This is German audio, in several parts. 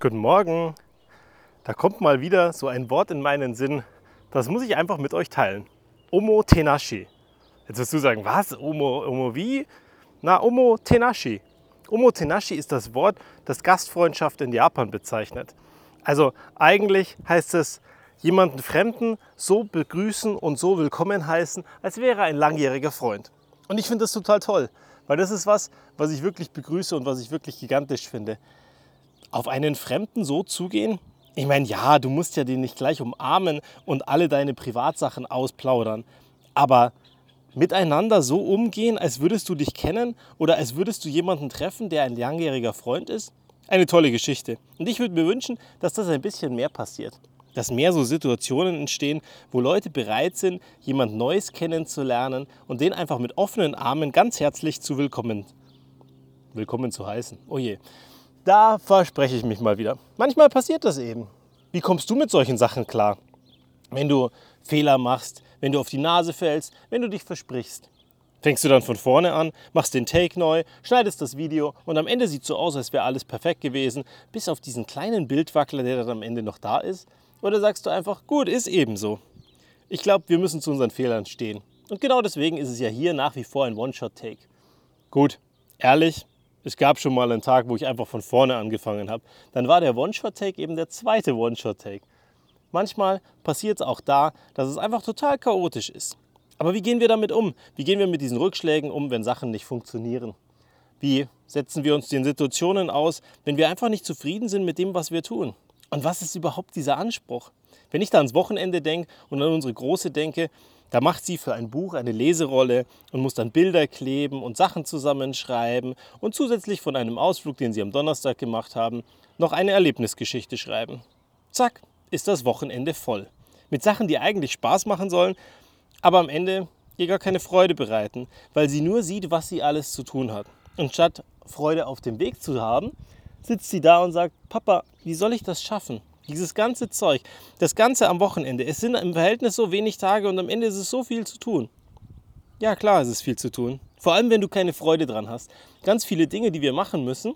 Guten Morgen. Da kommt mal wieder so ein Wort in meinen Sinn, das muss ich einfach mit euch teilen. Omo Tenashi. Jetzt wirst du sagen, was? Omo, Omo wie? Na, Omo Tenashi. Omo Tenashi ist das Wort, das Gastfreundschaft in Japan bezeichnet. Also eigentlich heißt es, jemanden Fremden so begrüßen und so willkommen heißen, als wäre er ein langjähriger Freund. Und ich finde das total toll, weil das ist was, was ich wirklich begrüße und was ich wirklich gigantisch finde. Auf einen Fremden so zugehen, ich meine, ja, du musst ja den nicht gleich umarmen und alle deine Privatsachen ausplaudern, aber miteinander so umgehen, als würdest du dich kennen oder als würdest du jemanden treffen, der ein langjähriger Freund ist, eine tolle Geschichte. Und ich würde mir wünschen, dass das ein bisschen mehr passiert. Dass mehr so Situationen entstehen, wo Leute bereit sind, jemand Neues kennenzulernen und den einfach mit offenen Armen ganz herzlich zu willkommen, willkommen zu heißen. Oh je, da verspreche ich mich mal wieder. Manchmal passiert das eben. Wie kommst du mit solchen Sachen klar? Wenn du Fehler machst, wenn du auf die Nase fällst, wenn du dich versprichst. Fängst du dann von vorne an, machst den Take neu, schneidest das Video und am Ende sieht es so aus, als wäre alles perfekt gewesen, bis auf diesen kleinen Bildwackler, der dann am Ende noch da ist. Oder sagst du einfach, gut, ist eben so. Ich glaube, wir müssen zu unseren Fehlern stehen. Und genau deswegen ist es ja hier nach wie vor ein One-Shot-Take. Gut, ehrlich, es gab schon mal einen Tag, wo ich einfach von vorne angefangen habe. Dann war der One-Shot-Take eben der zweite One-Shot-Take. Manchmal passiert es auch da, dass es einfach total chaotisch ist. Aber wie gehen wir damit um? Wie gehen wir mit diesen Rückschlägen um, wenn Sachen nicht funktionieren? Wie setzen wir uns den Situationen aus, wenn wir einfach nicht zufrieden sind mit dem, was wir tun? Und was ist überhaupt dieser Anspruch? Wenn ich da ans Wochenende denke und an unsere Große denke, da macht sie für ein Buch eine Leserolle und muss dann Bilder kleben und Sachen zusammenschreiben und zusätzlich von einem Ausflug, den sie am Donnerstag gemacht haben, noch eine Erlebnisgeschichte schreiben. Zack, ist das Wochenende voll. Mit Sachen, die eigentlich Spaß machen sollen, aber am Ende ihr gar keine Freude bereiten, weil sie nur sieht, was sie alles zu tun hat. Und statt Freude auf dem Weg zu haben, sitzt sie da und sagt, Papa, wie soll ich das schaffen? Dieses ganze Zeug, das Ganze am Wochenende, es sind im Verhältnis so wenig Tage und am Ende ist es so viel zu tun. Ja, klar ist es viel zu tun. Vor allem, wenn du keine Freude dran hast. Ganz viele Dinge, die wir machen müssen,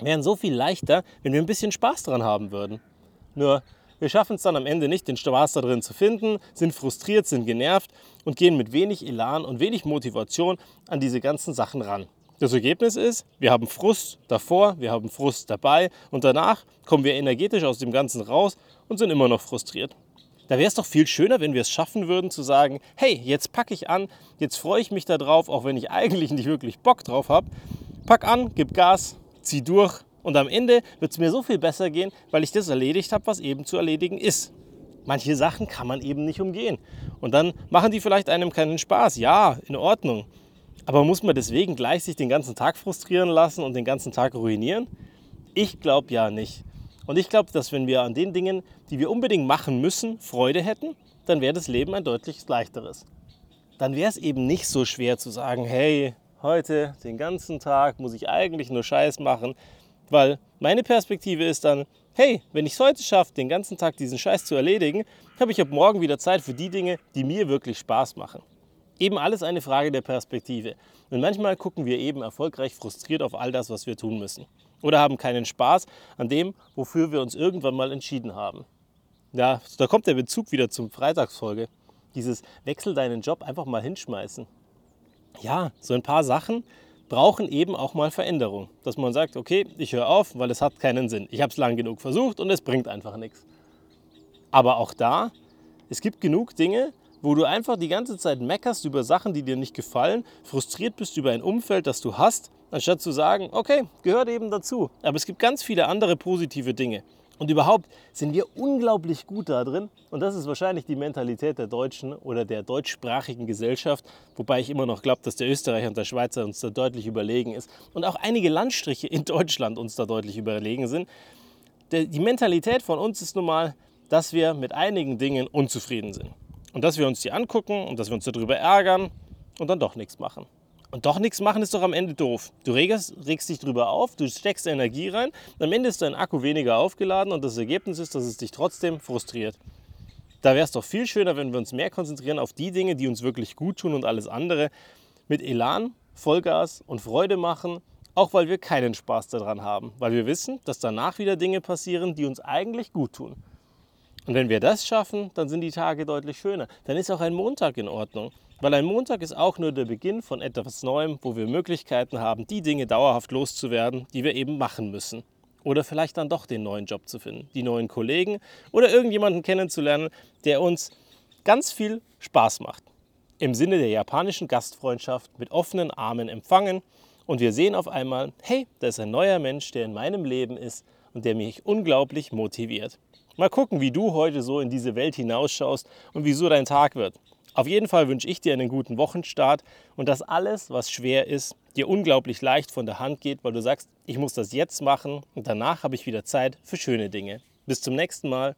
wären so viel leichter, wenn wir ein bisschen Spaß dran haben würden. Nur wir schaffen es dann am Ende nicht, den Spaß da drin zu finden, sind frustriert, sind genervt und gehen mit wenig Elan und wenig Motivation an diese ganzen Sachen ran. Das Ergebnis ist, wir haben Frust davor, wir haben Frust dabei und danach kommen wir energetisch aus dem Ganzen raus und sind immer noch frustriert. Da wäre es doch viel schöner, wenn wir es schaffen würden zu sagen, hey, jetzt packe ich an, jetzt freue ich mich darauf, auch wenn ich eigentlich nicht wirklich Bock drauf habe. Pack an, gib Gas, zieh durch und am Ende wird es mir so viel besser gehen, weil ich das erledigt habe, was eben zu erledigen ist. Manche Sachen kann man eben nicht umgehen. Und dann machen die vielleicht einem keinen Spaß. Ja, in Ordnung. Aber muss man deswegen gleich sich den ganzen Tag frustrieren lassen und den ganzen Tag ruinieren? Ich glaube ja nicht. Und ich glaube, dass wenn wir an den Dingen, die wir unbedingt machen müssen, Freude hätten, dann wäre das Leben ein deutlich leichteres. Dann wäre es eben nicht so schwer zu sagen, hey, heute den ganzen Tag muss ich eigentlich nur Scheiß machen, weil meine Perspektive ist dann, hey, wenn ich es heute schaffe, den ganzen Tag diesen Scheiß zu erledigen, habe ich ab morgen wieder Zeit für die Dinge, die mir wirklich Spaß machen. Eben alles eine Frage der Perspektive. Und manchmal gucken wir eben erfolgreich frustriert auf all das, was wir tun müssen. Oder haben keinen Spaß an dem, wofür wir uns irgendwann mal entschieden haben. Ja, da kommt der Bezug wieder zum Freitagsfolge. Dieses Wechsel deinen Job einfach mal hinschmeißen. Ja, so ein paar Sachen brauchen eben auch mal Veränderung. Dass man sagt, okay, ich höre auf, weil es hat keinen Sinn. Ich habe es lang genug versucht und es bringt einfach nichts. Aber auch da, es gibt genug Dinge, wo du einfach die ganze Zeit meckerst über Sachen, die dir nicht gefallen, frustriert bist über ein Umfeld, das du hast, anstatt zu sagen, okay, gehört eben dazu. Aber es gibt ganz viele andere positive Dinge. Und überhaupt sind wir unglaublich gut da drin. Und das ist wahrscheinlich die Mentalität der Deutschen oder der deutschsprachigen Gesellschaft. Wobei ich immer noch glaube, dass der Österreicher und der Schweizer uns da deutlich überlegen ist. Und auch einige Landstriche in Deutschland uns da deutlich überlegen sind. Die Mentalität von uns ist nun mal, dass wir mit einigen Dingen unzufrieden sind. Und dass wir uns die angucken und dass wir uns darüber ärgern und dann doch nichts machen. Und doch nichts machen ist doch am Ende doof. Du regst, regst dich drüber auf, du steckst Energie rein, am Ende ist dein Akku weniger aufgeladen und das Ergebnis ist, dass es dich trotzdem frustriert. Da wäre es doch viel schöner, wenn wir uns mehr konzentrieren auf die Dinge, die uns wirklich gut tun und alles andere mit Elan, Vollgas und Freude machen auch weil wir keinen Spaß daran haben, weil wir wissen, dass danach wieder Dinge passieren, die uns eigentlich gut tun. Und wenn wir das schaffen, dann sind die Tage deutlich schöner. Dann ist auch ein Montag in Ordnung. Weil ein Montag ist auch nur der Beginn von etwas Neuem, wo wir Möglichkeiten haben, die Dinge dauerhaft loszuwerden, die wir eben machen müssen. Oder vielleicht dann doch den neuen Job zu finden, die neuen Kollegen oder irgendjemanden kennenzulernen, der uns ganz viel Spaß macht. Im Sinne der japanischen Gastfreundschaft mit offenen Armen empfangen und wir sehen auf einmal, hey, da ist ein neuer Mensch, der in meinem Leben ist und der mich unglaublich motiviert. Mal gucken, wie du heute so in diese Welt hinausschaust und wie so dein Tag wird. Auf jeden Fall wünsche ich dir einen guten Wochenstart und dass alles, was schwer ist, dir unglaublich leicht von der Hand geht, weil du sagst, ich muss das jetzt machen und danach habe ich wieder Zeit für schöne Dinge. Bis zum nächsten Mal.